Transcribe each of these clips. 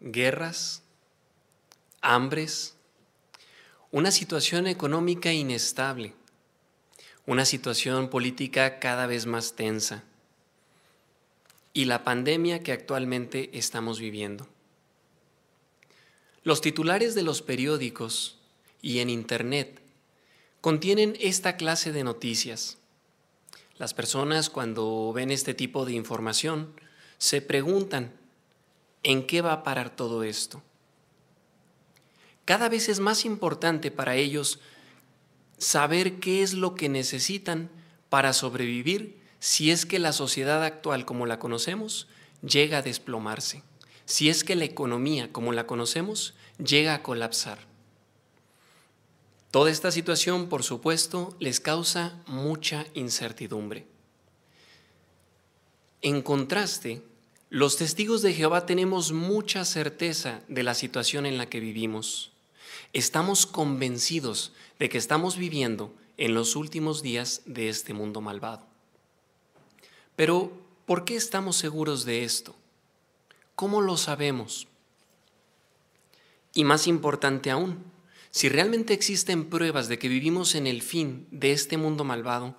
guerras, hambres, una situación económica inestable, una situación política cada vez más tensa y la pandemia que actualmente estamos viviendo. Los titulares de los periódicos y en Internet contienen esta clase de noticias. Las personas cuando ven este tipo de información se preguntan, ¿en qué va a parar todo esto? Cada vez es más importante para ellos saber qué es lo que necesitan para sobrevivir si es que la sociedad actual como la conocemos llega a desplomarse, si es que la economía como la conocemos llega a colapsar. Toda esta situación, por supuesto, les causa mucha incertidumbre. En contraste, los testigos de Jehová tenemos mucha certeza de la situación en la que vivimos. Estamos convencidos de que estamos viviendo en los últimos días de este mundo malvado. Pero, ¿por qué estamos seguros de esto? ¿Cómo lo sabemos? Y más importante aún, si realmente existen pruebas de que vivimos en el fin de este mundo malvado,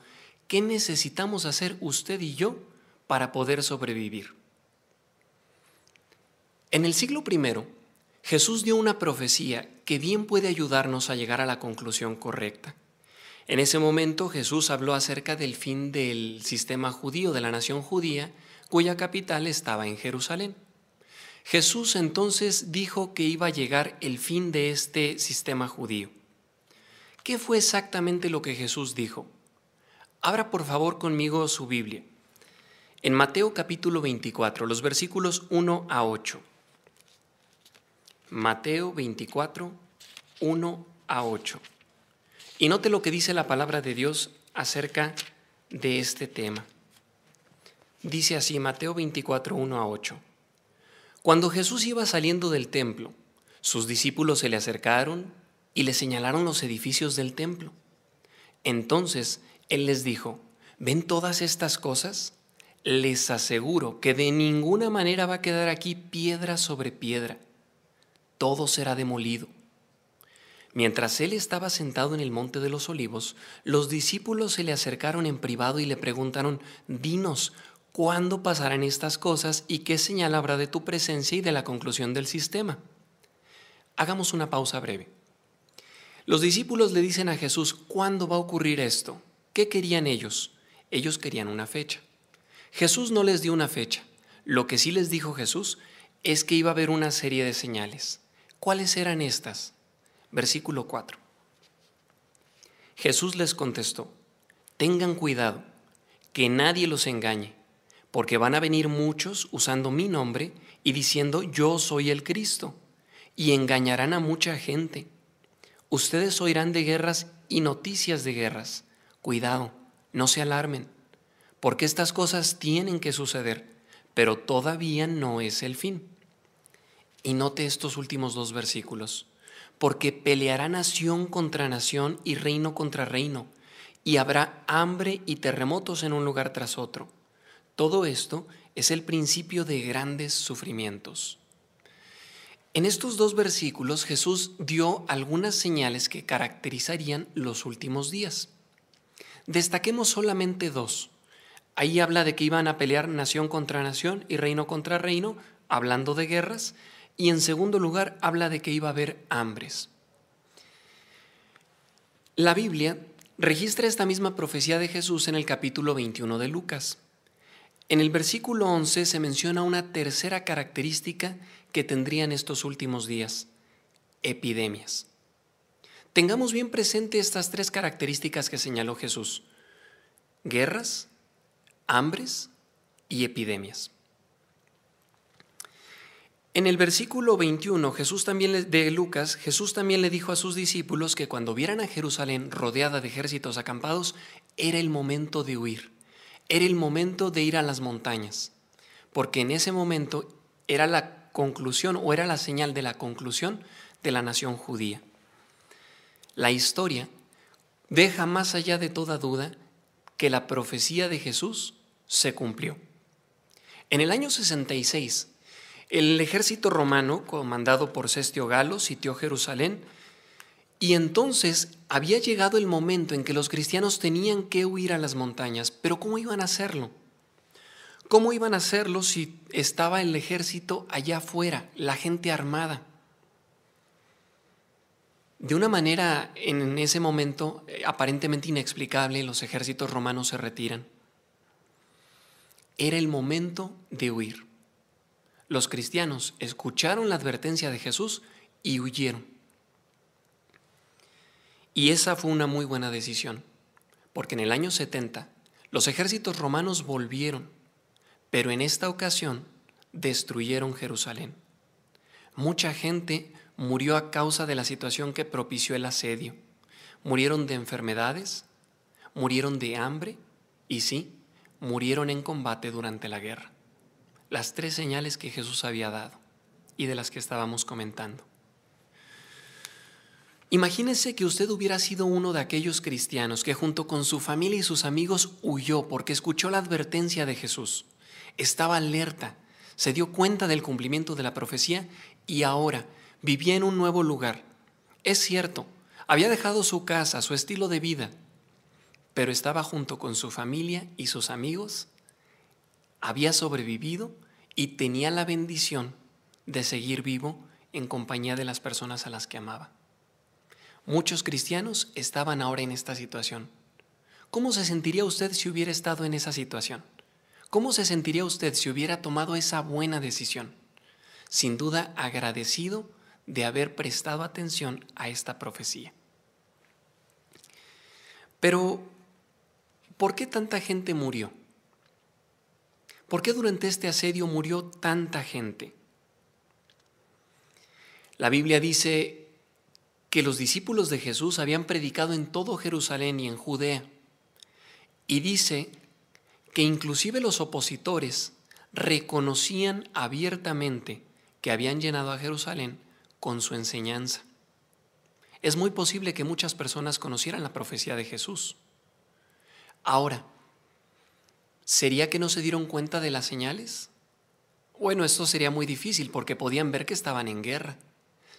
¿qué necesitamos hacer usted y yo para poder sobrevivir? En el siglo I, Jesús dio una profecía que bien puede ayudarnos a llegar a la conclusión correcta. En ese momento Jesús habló acerca del fin del sistema judío, de la nación judía, cuya capital estaba en Jerusalén. Jesús entonces dijo que iba a llegar el fin de este sistema judío. ¿Qué fue exactamente lo que Jesús dijo? Abra por favor conmigo su Biblia. En Mateo capítulo 24, los versículos 1 a 8. Mateo 24, 1 a 8. Y note lo que dice la palabra de Dios acerca de este tema. Dice así Mateo 24, 1 a 8. Cuando Jesús iba saliendo del templo, sus discípulos se le acercaron y le señalaron los edificios del templo. Entonces Él les dijo, ¿ven todas estas cosas? Les aseguro que de ninguna manera va a quedar aquí piedra sobre piedra. Todo será demolido. Mientras él estaba sentado en el monte de los olivos, los discípulos se le acercaron en privado y le preguntaron, Dinos, ¿Cuándo pasarán estas cosas y qué señal habrá de tu presencia y de la conclusión del sistema? Hagamos una pausa breve. Los discípulos le dicen a Jesús, ¿cuándo va a ocurrir esto? ¿Qué querían ellos? Ellos querían una fecha. Jesús no les dio una fecha. Lo que sí les dijo Jesús es que iba a haber una serie de señales. ¿Cuáles eran estas? Versículo 4. Jesús les contestó, tengan cuidado, que nadie los engañe porque van a venir muchos usando mi nombre y diciendo yo soy el Cristo, y engañarán a mucha gente. Ustedes oirán de guerras y noticias de guerras. Cuidado, no se alarmen, porque estas cosas tienen que suceder, pero todavía no es el fin. Y note estos últimos dos versículos, porque peleará nación contra nación y reino contra reino, y habrá hambre y terremotos en un lugar tras otro todo esto es el principio de grandes sufrimientos. En estos dos versículos Jesús dio algunas señales que caracterizarían los últimos días. Destaquemos solamente dos. Ahí habla de que iban a pelear nación contra nación y reino contra reino, hablando de guerras, y en segundo lugar habla de que iba a haber hambres. La Biblia registra esta misma profecía de Jesús en el capítulo 21 de Lucas. En el versículo 11 se menciona una tercera característica que tendrían estos últimos días, epidemias. Tengamos bien presente estas tres características que señaló Jesús, guerras, hambres y epidemias. En el versículo 21 Jesús también de Lucas, Jesús también le dijo a sus discípulos que cuando vieran a Jerusalén rodeada de ejércitos acampados, era el momento de huir era el momento de ir a las montañas, porque en ese momento era la conclusión o era la señal de la conclusión de la nación judía. La historia deja más allá de toda duda que la profecía de Jesús se cumplió. En el año 66, El ejército romano, comandado por Cestio Galo, sitió Jerusalén y entonces había llegado el momento en que los cristianos tenían que huir a las montañas, pero ¿cómo iban a hacerlo? ¿Cómo iban a hacerlo si estaba el ejército allá afuera, la gente armada? De una manera en ese momento eh, aparentemente inexplicable, los ejércitos romanos se retiran. Era el momento de huir. Los cristianos escucharon la advertencia de Jesús y huyeron. Y esa fue una muy buena decisión, porque en el año 70 los ejércitos romanos volvieron, pero en esta ocasión destruyeron Jerusalén. Mucha gente murió a causa de la situación que propició el asedio. Murieron de enfermedades, murieron de hambre y sí, murieron en combate durante la guerra. Las tres señales que Jesús había dado y de las que estábamos comentando. Imagínese que usted hubiera sido uno de aquellos cristianos que junto con su familia y sus amigos huyó porque escuchó la advertencia de Jesús. Estaba alerta, se dio cuenta del cumplimiento de la profecía y ahora vivía en un nuevo lugar. Es cierto, había dejado su casa, su estilo de vida, pero estaba junto con su familia y sus amigos, había sobrevivido y tenía la bendición de seguir vivo en compañía de las personas a las que amaba. Muchos cristianos estaban ahora en esta situación. ¿Cómo se sentiría usted si hubiera estado en esa situación? ¿Cómo se sentiría usted si hubiera tomado esa buena decisión? Sin duda agradecido de haber prestado atención a esta profecía. Pero, ¿por qué tanta gente murió? ¿Por qué durante este asedio murió tanta gente? La Biblia dice que los discípulos de Jesús habían predicado en todo Jerusalén y en Judea. Y dice que inclusive los opositores reconocían abiertamente que habían llenado a Jerusalén con su enseñanza. Es muy posible que muchas personas conocieran la profecía de Jesús. Ahora, ¿sería que no se dieron cuenta de las señales? Bueno, esto sería muy difícil porque podían ver que estaban en guerra.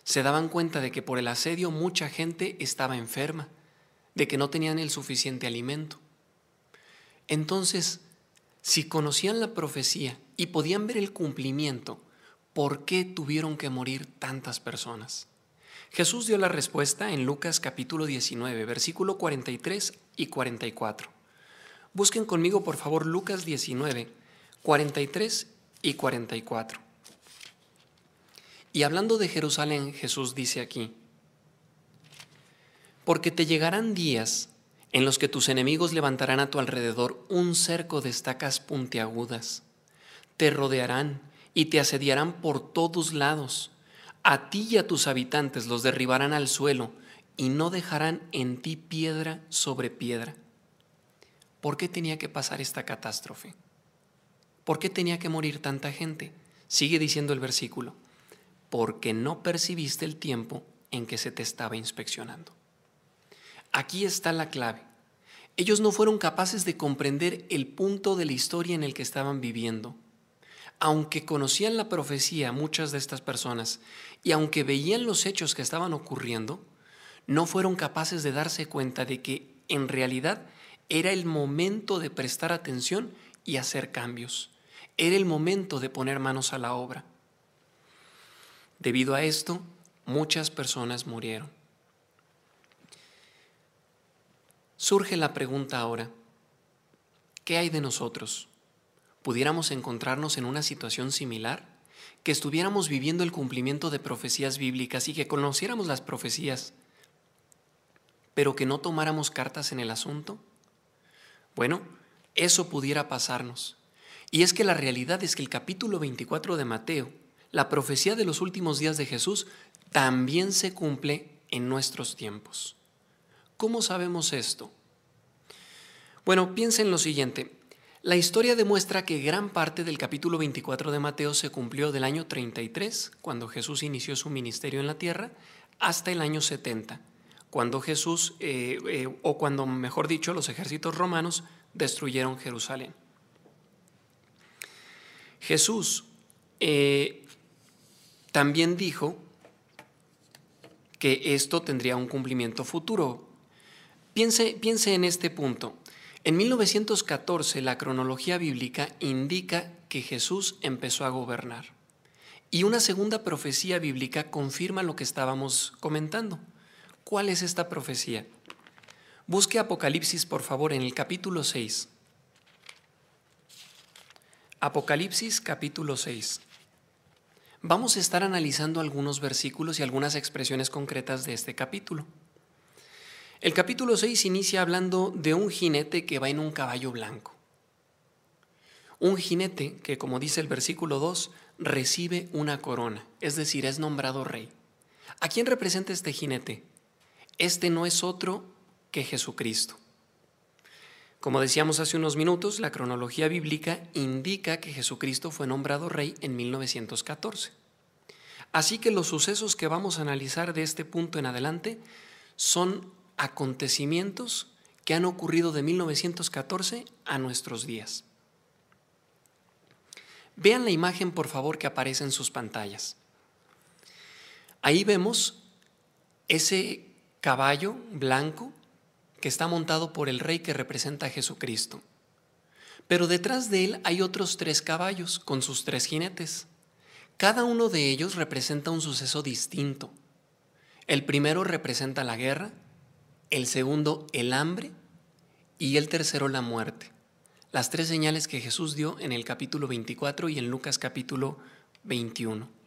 Se daban cuenta de que por el asedio mucha gente estaba enferma, de que no tenían el suficiente alimento. Entonces, si conocían la profecía y podían ver el cumplimiento, ¿por qué tuvieron que morir tantas personas? Jesús dio la respuesta en Lucas capítulo 19, versículo 43 y 44. Busquen conmigo por favor Lucas 19, 43 y 44. Y hablando de Jerusalén, Jesús dice aquí, porque te llegarán días en los que tus enemigos levantarán a tu alrededor un cerco de estacas puntiagudas, te rodearán y te asediarán por todos lados. A ti y a tus habitantes los derribarán al suelo y no dejarán en ti piedra sobre piedra. ¿Por qué tenía que pasar esta catástrofe? ¿Por qué tenía que morir tanta gente? Sigue diciendo el versículo, porque no percibiste el tiempo en que se te estaba inspeccionando. Aquí está la clave. Ellos no fueron capaces de comprender el punto de la historia en el que estaban viviendo aunque conocían la profecía muchas de estas personas y aunque veían los hechos que estaban ocurriendo, no fueron capaces de darse cuenta de que en realidad era el momento de prestar atención y hacer cambios. Era el momento de poner manos a la obra. Debido a esto, muchas personas murieron. Surge la pregunta ahora, ¿qué hay de nosotros? pudiéramos encontrarnos en una situación similar, que estuviéramos viviendo el cumplimiento de profecías bíblicas y que conociéramos las profecías, pero que no tomáramos cartas en el asunto? Bueno, eso pudiera pasarnos. Y es que la realidad es que el capítulo 24 de Mateo, la profecía de los últimos días de Jesús, también se cumple en nuestros tiempos. ¿Cómo sabemos esto? Bueno, piensen lo siguiente. La historia demuestra que gran parte del capítulo 24 de Mateo se cumplió del año 33, cuando Jesús inició su ministerio en la tierra, hasta el año 70, cuando Jesús, eh, eh, o cuando mejor dicho, los ejércitos romanos destruyeron Jerusalén. Jesús, eh, también dijo que esto tendría un cumplimiento futuro. Piense, piense en este punto. En 1914 la cronología bíblica indica que Jesús empezó a gobernar. Y una segunda profecía bíblica confirma lo que estábamos comentando. ¿Cuál es esta profecía? Busque Apocalipsis, por favor, en el capítulo 6. Apocalipsis capítulo 6. Vamos a estar analizando algunos versículos y algunas expresiones concretas de este capítulo. El capítulo 6 inicia hablando de un jinete que va en un caballo blanco. Un jinete que, como dice el versículo 2, recibe una corona, es decir, es nombrado rey. ¿A quién representa este jinete? Este no es otro que Jesucristo. Como decíamos hace unos minutos, la cronología bíblica indica que Jesucristo fue nombrado rey en 1914. Así que los sucesos que vamos a analizar de este punto en adelante son acontecimientos que han ocurrido de 1914 a nuestros días. Vean la imagen, por favor, que aparece en sus pantallas. Ahí vemos ese caballo blanco que está montado por el rey que representa a Jesucristo. Pero detrás de él hay otros tres caballos con sus tres jinetes. Cada uno de ellos representa un suceso distinto. El primero representa la guerra, el segundo el hambre y el tercero la muerte. Las tres señales que Jesús dio en el capítulo 24 y en Lucas capítulo 21.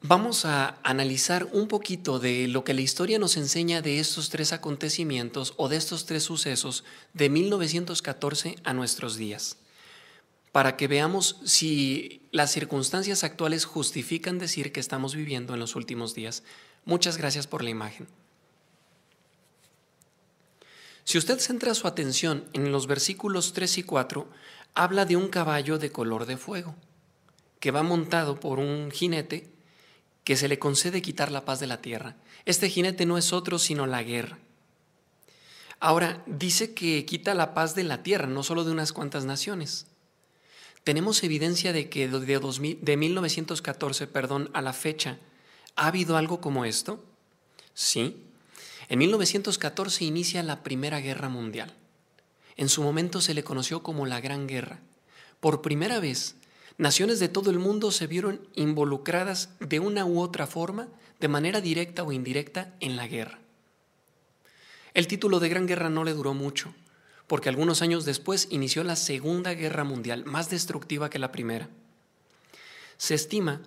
Vamos a analizar un poquito de lo que la historia nos enseña de estos tres acontecimientos o de estos tres sucesos de 1914 a nuestros días, para que veamos si las circunstancias actuales justifican decir que estamos viviendo en los últimos días. Muchas gracias por la imagen. Si usted centra su atención en los versículos 3 y 4, habla de un caballo de color de fuego, que va montado por un jinete que se le concede quitar la paz de la tierra. Este jinete no es otro sino la guerra. Ahora, dice que quita la paz de la tierra, no solo de unas cuantas naciones. Tenemos evidencia de que de, 2000, de 1914 perdón, a la fecha ¿Ha habido algo como esto? Sí. En 1914 inicia la Primera Guerra Mundial. En su momento se le conoció como la Gran Guerra. Por primera vez, naciones de todo el mundo se vieron involucradas de una u otra forma, de manera directa o indirecta, en la guerra. El título de Gran Guerra no le duró mucho, porque algunos años después inició la Segunda Guerra Mundial, más destructiva que la primera. Se estima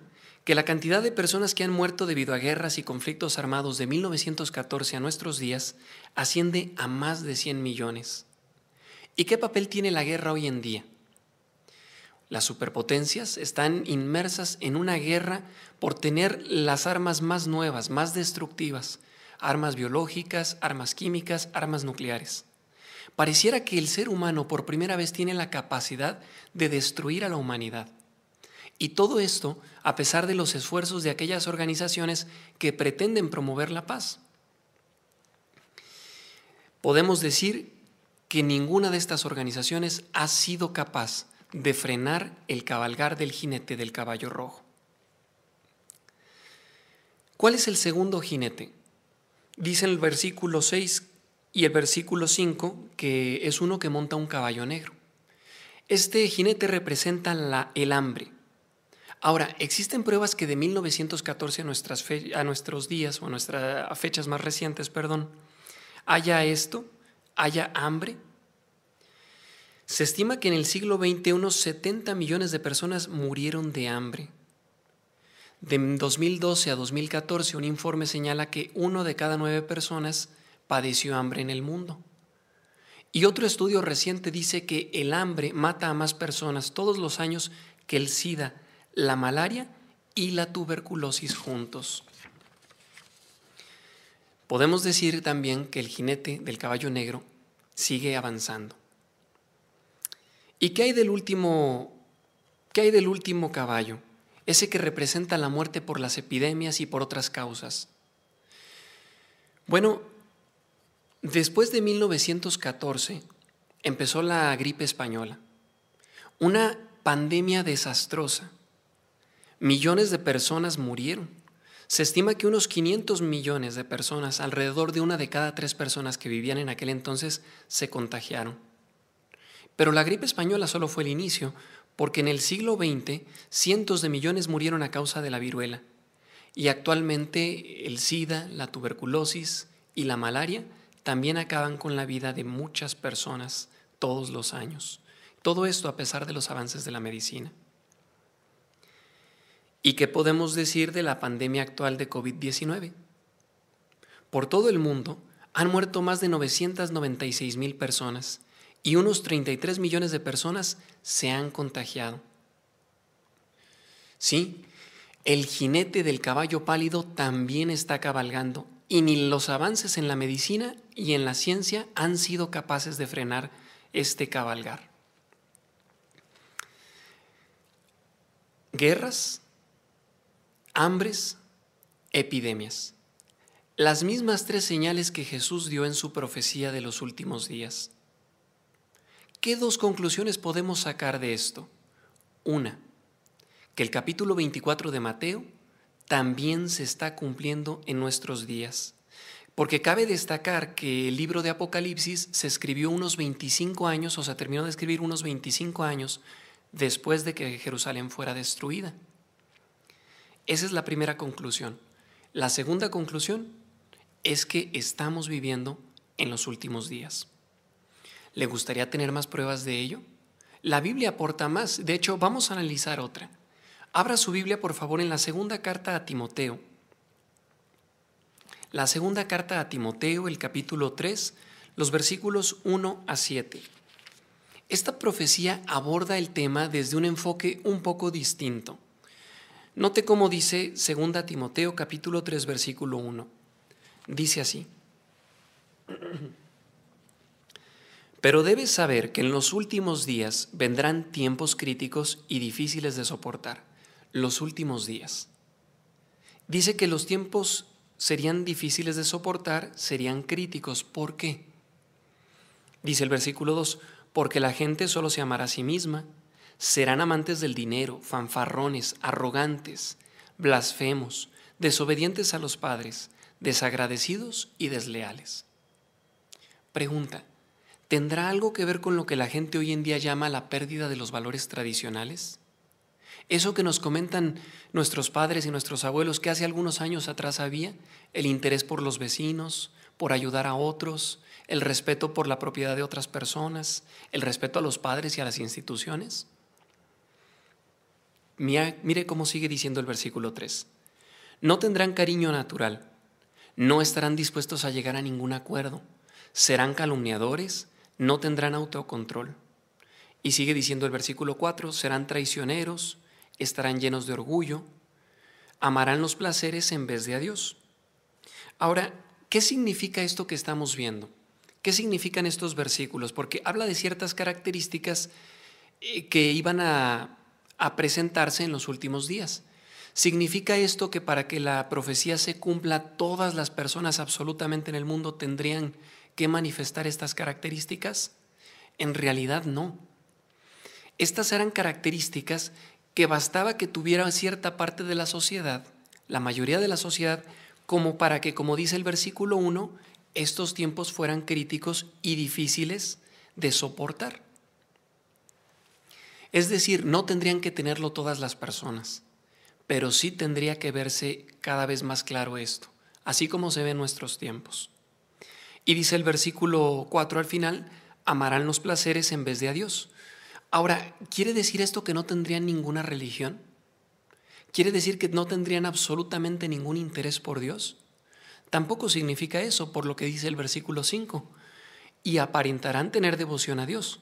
que la cantidad de personas que han muerto debido a guerras y conflictos armados de 1914 a nuestros días asciende a más de 100 millones. ¿Y qué papel tiene la guerra hoy en día? Las superpotencias están inmersas en una guerra por tener las armas más nuevas, más destructivas, armas biológicas, armas químicas, armas nucleares. Pareciera que el ser humano por primera vez tiene la capacidad de destruir a la humanidad. Y todo esto a pesar de los esfuerzos de aquellas organizaciones que pretenden promover la paz. Podemos decir que ninguna de estas organizaciones ha sido capaz de frenar el cabalgar del jinete del caballo rojo. ¿Cuál es el segundo jinete? Dice el versículo 6 y el versículo 5 que es uno que monta un caballo negro. Este jinete representa la, el hambre, Ahora, existen pruebas que de 1914 a, a nuestros días o a nuestras fechas más recientes, perdón, haya esto, haya hambre. Se estima que en el siglo XX unos 70 millones de personas murieron de hambre. De 2012 a 2014 un informe señala que uno de cada nueve personas padeció hambre en el mundo. Y otro estudio reciente dice que el hambre mata a más personas todos los años que el SIDA la malaria y la tuberculosis juntos. Podemos decir también que el jinete del caballo negro sigue avanzando. ¿Y qué hay del último qué hay del último caballo? Ese que representa la muerte por las epidemias y por otras causas. Bueno, después de 1914 empezó la gripe española, una pandemia desastrosa millones de personas murieron. Se estima que unos 500 millones de personas, alrededor de una de cada tres personas que vivían en aquel entonces, se contagiaron. Pero la gripe española solo fue el inicio, porque en el siglo XX cientos de millones murieron a causa de la viruela. Y actualmente el SIDA, la tuberculosis y la malaria también acaban con la vida de muchas personas todos los años. Todo esto a pesar de los avances de la medicina. ¿Y qué podemos decir de la pandemia actual de COVID-19? Por todo el mundo han muerto más de 996 mil personas y unos 33 millones de personas se han contagiado. Sí, el jinete del caballo pálido también está cabalgando y ni los avances en la medicina y en la ciencia han sido capaces de frenar este cabalgar. Guerras, hambres, epidemias. Las mismas tres señales que Jesús dio en su profecía de los últimos días. ¿Qué dos conclusiones podemos sacar de esto? Una, que el capítulo 24 de Mateo también se está cumpliendo en nuestros días. Porque cabe destacar que el libro de Apocalipsis se escribió unos 25 años, o se terminó de escribir unos 25 años después de que Jerusalén fuera destruida. Esa es la primera conclusión. La segunda conclusión es que estamos viviendo en los últimos días. ¿Le gustaría tener más pruebas de ello? La Biblia aporta más. De hecho, vamos a analizar otra. Abra su Biblia, por favor, en la segunda carta a Timoteo. La segunda carta a Timoteo, el capítulo 3, los versículos 1 a 7. Esta profecía aborda el tema desde un enfoque un poco distinto. Note cómo dice 2 Timoteo capítulo 3 versículo 1. Dice así. Pero debes saber que en los últimos días vendrán tiempos críticos y difíciles de soportar los últimos días. Dice que los tiempos serían difíciles de soportar, serían críticos. ¿Por qué? Dice el versículo 2, porque la gente solo se amará a sí misma, serán amantes del dinero, fanfarrones, arrogantes, blasfemos, desobedientes a los padres, desagradecidos y desleales. Pregunta, ¿tendrá algo que ver con lo que la gente hoy en día llama la pérdida de los valores tradicionales? Eso que nos comentan nuestros padres y nuestros abuelos que hace algunos años atrás había, el interés por los vecinos, por ayudar a otros, el respeto por la propiedad de otras personas, el respeto a los padres y a las instituciones. Mire, cómo sigue diciendo el versículo 3. No tendrán cariño natural, no estarán dispuestos a llegar a ningún acuerdo, serán calumniadores, no tendrán autocontrol. Y sigue diciendo el versículo 4, serán traicioneros, estarán llenos de orgullo, amarán los placeres en vez de a Dios. Ahora, ¿qué significa esto que estamos viendo? ¿Qué significan estos versículos? Porque habla de ciertas características eh, que iban a, a presentarse en los últimos días. ¿Significa esto que para que la profecía se cumpla todas las personas absolutamente en el mundo tendrían que manifestar estas características? En realidad no. Estas eran características que bastaba que tuviera cierta parte de la sociedad, la mayoría de la sociedad, como para que, como dice el versículo 1, estos tiempos fueran críticos y difíciles de soportar. Es decir, no tendrían que tenerlo todas las personas, pero sí tendría que verse cada vez más claro esto, así como se ve en nuestros tiempos. Y dice el versículo 4 al final, amarán los placeres en vez de a Dios. Ahora, ¿quiere decir esto que no tendrían ninguna religión? ¿Quiere decir que no tendrían absolutamente ningún interés por Dios? Tampoco significa eso por lo que dice el versículo 5. Y aparentarán tener devoción a Dios,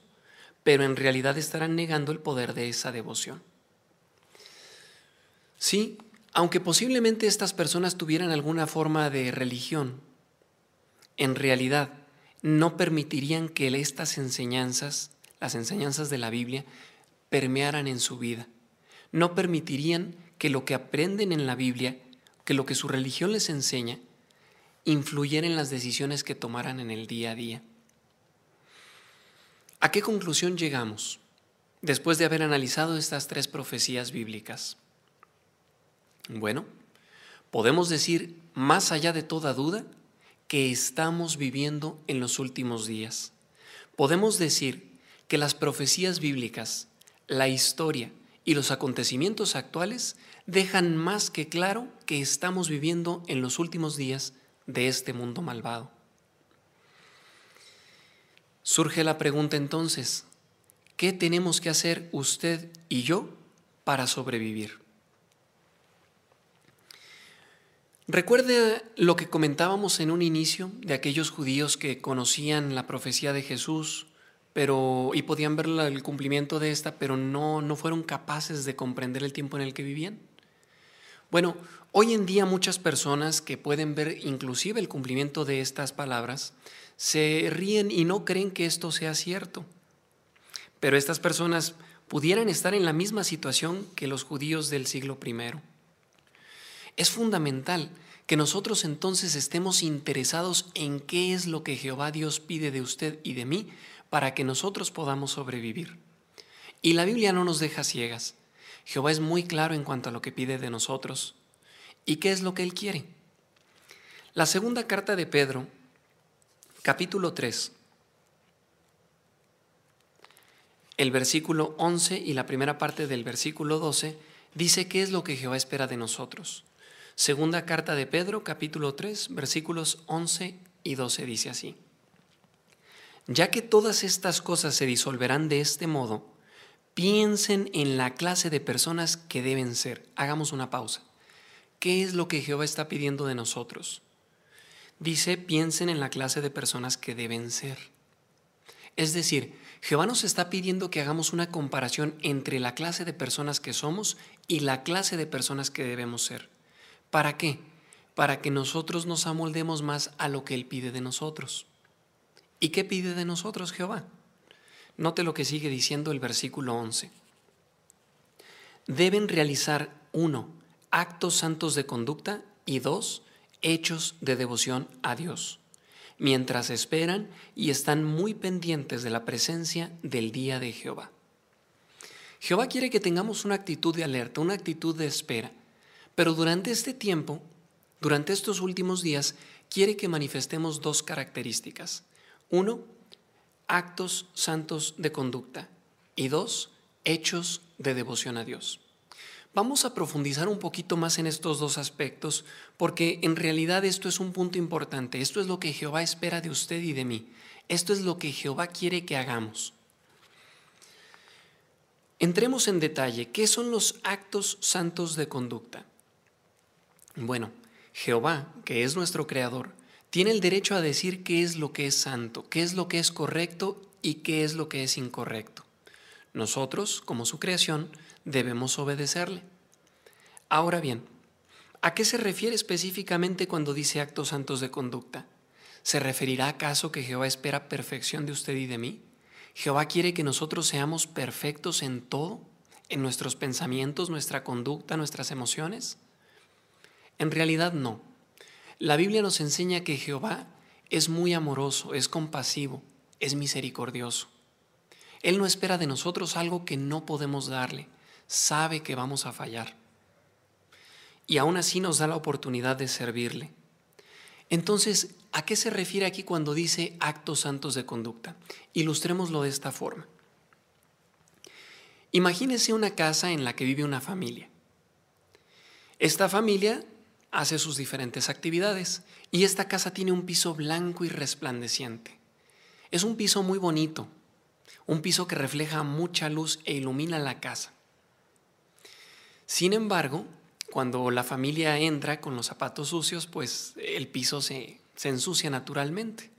pero en realidad estarán negando el poder de esa devoción. Sí, aunque posiblemente estas personas tuvieran alguna forma de religión, en realidad no permitirían que estas enseñanzas las enseñanzas de la Biblia permearan en su vida. No permitirían que lo que aprenden en la Biblia, que lo que su religión les enseña, influyera en las decisiones que tomaran en el día a día. ¿A qué conclusión llegamos después de haber analizado estas tres profecías bíblicas? Bueno, podemos decir, más allá de toda duda, que estamos viviendo en los últimos días. Podemos decir que las profecías bíblicas, la historia y los acontecimientos actuales dejan más que claro que estamos viviendo en los últimos días de este mundo malvado. Surge la pregunta entonces, ¿qué tenemos que hacer usted y yo para sobrevivir? Recuerde lo que comentábamos en un inicio de aquellos judíos que conocían la profecía de Jesús, pero y podían ver el cumplimiento de esta, pero no no fueron capaces de comprender el tiempo en el que vivían. Bueno, hoy en día muchas personas que pueden ver inclusive el cumplimiento de estas palabras se ríen y no creen que esto sea cierto. Pero estas personas pudieran estar en la misma situación que los judíos del siglo I. Es fundamental que nosotros entonces estemos interesados en qué es lo que Jehová Dios pide de usted y de mí para que nosotros podamos sobrevivir. Y la Biblia no nos deja ciegas. Jehová es muy claro en cuanto a lo que pide de nosotros. ¿Y qué es lo que Él quiere? La segunda carta de Pedro, capítulo 3, el versículo 11 y la primera parte del versículo 12, dice qué es lo que Jehová espera de nosotros. Segunda carta de Pedro, capítulo 3, versículos 11 y 12 dice así. Ya que todas estas cosas se disolverán de este modo, piensen en la clase de personas que deben ser. Hagamos una pausa. ¿Qué es lo que Jehová está pidiendo de nosotros? Dice, piensen en la clase de personas que deben ser. Es decir, Jehová nos está pidiendo que hagamos una comparación entre la clase de personas que somos y la clase de personas que debemos ser. ¿Para qué? Para que nosotros nos amoldemos más a lo que Él pide de nosotros. ¿Y qué pide de nosotros Jehová? Note lo que sigue diciendo el versículo 11. Deben realizar, uno, actos santos de conducta y dos, hechos de devoción a Dios, mientras esperan y están muy pendientes de la presencia del día de Jehová. Jehová quiere que tengamos una actitud de alerta, una actitud de espera, pero durante este tiempo, durante estos últimos días, quiere que manifestemos dos características. Uno, actos santos de conducta. Y dos, hechos de devoción a Dios. Vamos a profundizar un poquito más en estos dos aspectos porque en realidad esto es un punto importante. Esto es lo que Jehová espera de usted y de mí. Esto es lo que Jehová quiere que hagamos. Entremos en detalle. ¿Qué son los actos santos de conducta? Bueno, Jehová, que es nuestro creador, tiene el derecho a decir qué es lo que es santo, qué es lo que es correcto y qué es lo que es incorrecto. Nosotros, como su creación, debemos obedecerle. Ahora bien, ¿a qué se refiere específicamente cuando dice actos santos de conducta? ¿Se referirá acaso que Jehová espera perfección de usted y de mí? ¿Jehová quiere que nosotros seamos perfectos en todo? ¿En nuestros pensamientos, nuestra conducta, nuestras emociones? En realidad no. La Biblia nos enseña que Jehová es muy amoroso, es compasivo, es misericordioso. Él no espera de nosotros algo que no podemos darle, sabe que vamos a fallar. Y aún así nos da la oportunidad de servirle. Entonces, ¿a qué se refiere aquí cuando dice actos santos de conducta? Ilustrémoslo de esta forma. Imagínese una casa en la que vive una familia. Esta familia hace sus diferentes actividades y esta casa tiene un piso blanco y resplandeciente. Es un piso muy bonito, un piso que refleja mucha luz e ilumina la casa. Sin embargo, cuando la familia entra con los zapatos sucios, pues el piso se, se ensucia naturalmente.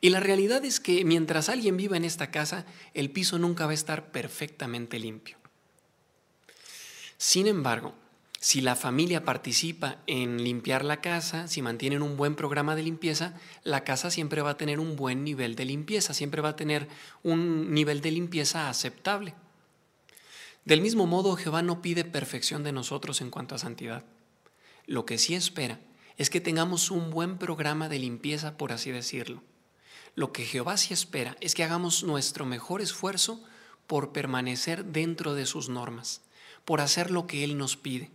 Y la realidad es que mientras alguien viva en esta casa, el piso nunca va a estar perfectamente limpio. Sin embargo, si la familia participa en limpiar la casa, si mantienen un buen programa de limpieza, la casa siempre va a tener un buen nivel de limpieza, siempre va a tener un nivel de limpieza aceptable. Del mismo modo, Jehová no pide perfección de nosotros en cuanto a santidad. Lo que sí espera es que tengamos un buen programa de limpieza, por así decirlo. Lo que Jehová sí espera es que hagamos nuestro mejor esfuerzo por permanecer dentro de sus normas, por hacer lo que Él nos pide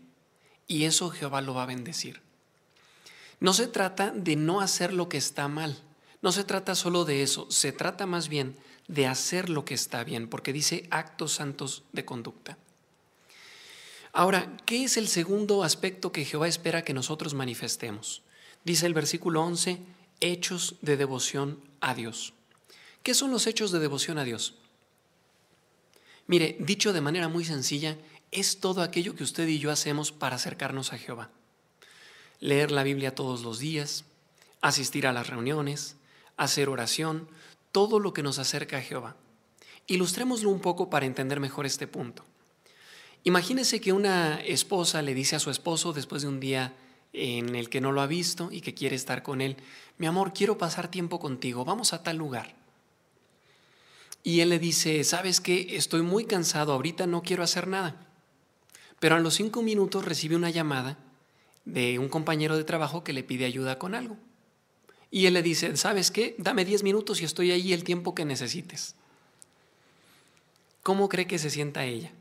y eso Jehová lo va a bendecir. No se trata de no hacer lo que está mal, no se trata solo de eso, se trata más bien de hacer lo que está bien, porque dice actos santos de conducta. Ahora, ¿qué es el segundo aspecto que Jehová espera que nosotros manifestemos? Dice el versículo 11, hechos de devoción a Dios. ¿Qué son los hechos de devoción a Dios? Mire, dicho de manera muy sencilla, es todo aquello que usted y yo hacemos para acercarnos a Jehová. Leer la Biblia todos los días, asistir a las reuniones, hacer oración, todo lo que nos acerca a Jehová. Ilustrémoslo un poco para entender mejor este punto. Imagínese que una esposa le dice a su esposo después de un día en el que no lo ha visto y que quiere estar con él, mi amor, quiero pasar tiempo contigo, vamos a tal lugar. Y él le dice, sabes qué, estoy muy cansado, ahorita no quiero hacer nada. Pero a los cinco minutos recibe una llamada de un compañero de trabajo que le pide ayuda con algo. Y él le dice, ¿sabes qué? Dame diez minutos y estoy ahí el tiempo que necesites. ¿Cómo cree que se sienta ella?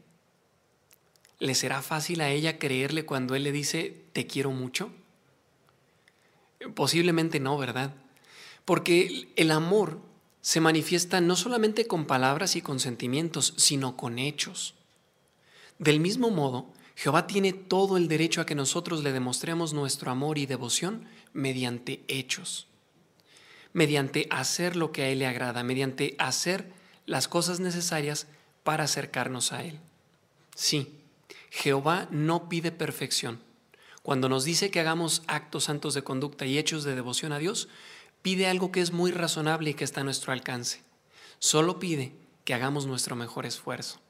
¿Le será fácil a ella creerle cuando él le dice, te quiero mucho? Posiblemente no, ¿verdad? Porque el amor se manifiesta no solamente con palabras y con sentimientos, sino con hechos. Del mismo modo, Jehová tiene todo el derecho a que nosotros le demostremos nuestro amor y devoción mediante hechos, mediante hacer lo que a Él le agrada, mediante hacer las cosas necesarias para acercarnos a Él. Sí, Jehová no pide perfección. Cuando nos dice que hagamos actos santos de conducta y hechos de devoción a Dios, pide algo que es muy razonable y que está a nuestro alcance. Solo pide que hagamos nuestro mejor esfuerzo.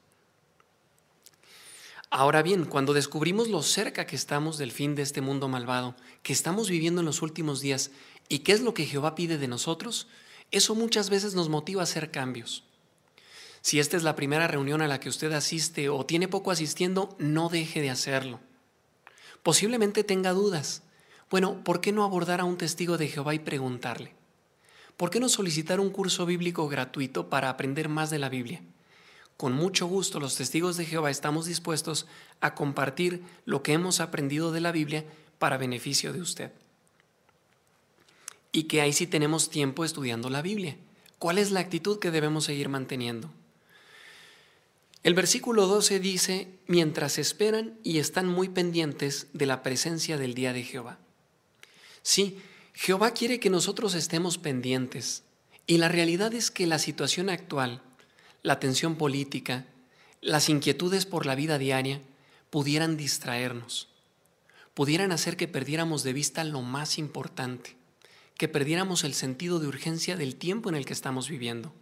Ahora bien, cuando descubrimos lo cerca que estamos del fin de este mundo malvado, que estamos viviendo en los últimos días, y qué es lo que Jehová pide de nosotros, eso muchas veces nos motiva a hacer cambios. Si esta es la primera reunión a la que usted asiste o tiene poco asistiendo, no deje de hacerlo. Posiblemente tenga dudas. Bueno, ¿por qué no abordar a un testigo de Jehová y preguntarle? ¿Por qué no solicitar un curso bíblico gratuito para aprender más de la Biblia? Con mucho gusto los testigos de Jehová estamos dispuestos a compartir lo que hemos aprendido de la Biblia para beneficio de usted. Y que ahí sí tenemos tiempo estudiando la Biblia. ¿Cuál es la actitud que debemos seguir manteniendo? El versículo 12 dice, mientras esperan y están muy pendientes de la presencia del día de Jehová. Sí, Jehová quiere que nosotros estemos pendientes. Y la realidad es que la situación actual, la tensión política, las inquietudes por la vida diaria, pudieran distraernos, pudieran hacer que perdiéramos de vista lo más importante, que perdiéramos el sentido de urgencia del tiempo en el que estamos viviendo.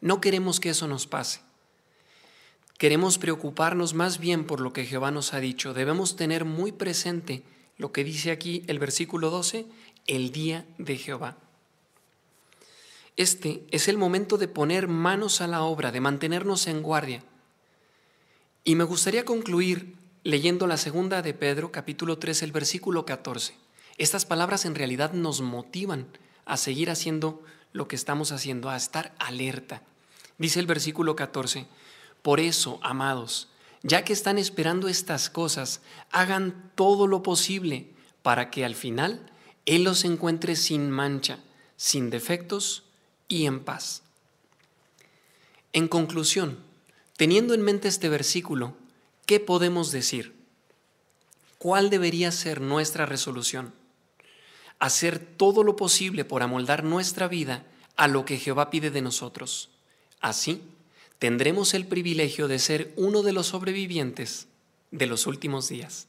No queremos que eso nos pase. Queremos preocuparnos más bien por lo que Jehová nos ha dicho. Debemos tener muy presente lo que dice aquí el versículo 12, el día de Jehová. Este es el momento de poner manos a la obra, de mantenernos en guardia. Y me gustaría concluir leyendo la segunda de Pedro, capítulo 3, el versículo 14. Estas palabras en realidad nos motivan a seguir haciendo lo que estamos haciendo, a estar alerta. Dice el versículo 14, por eso, amados, ya que están esperando estas cosas, hagan todo lo posible para que al final Él los encuentre sin mancha, sin defectos y en paz. En conclusión, teniendo en mente este versículo, ¿qué podemos decir? ¿Cuál debería ser nuestra resolución? Hacer todo lo posible por amoldar nuestra vida a lo que Jehová pide de nosotros. Así, tendremos el privilegio de ser uno de los sobrevivientes de los últimos días.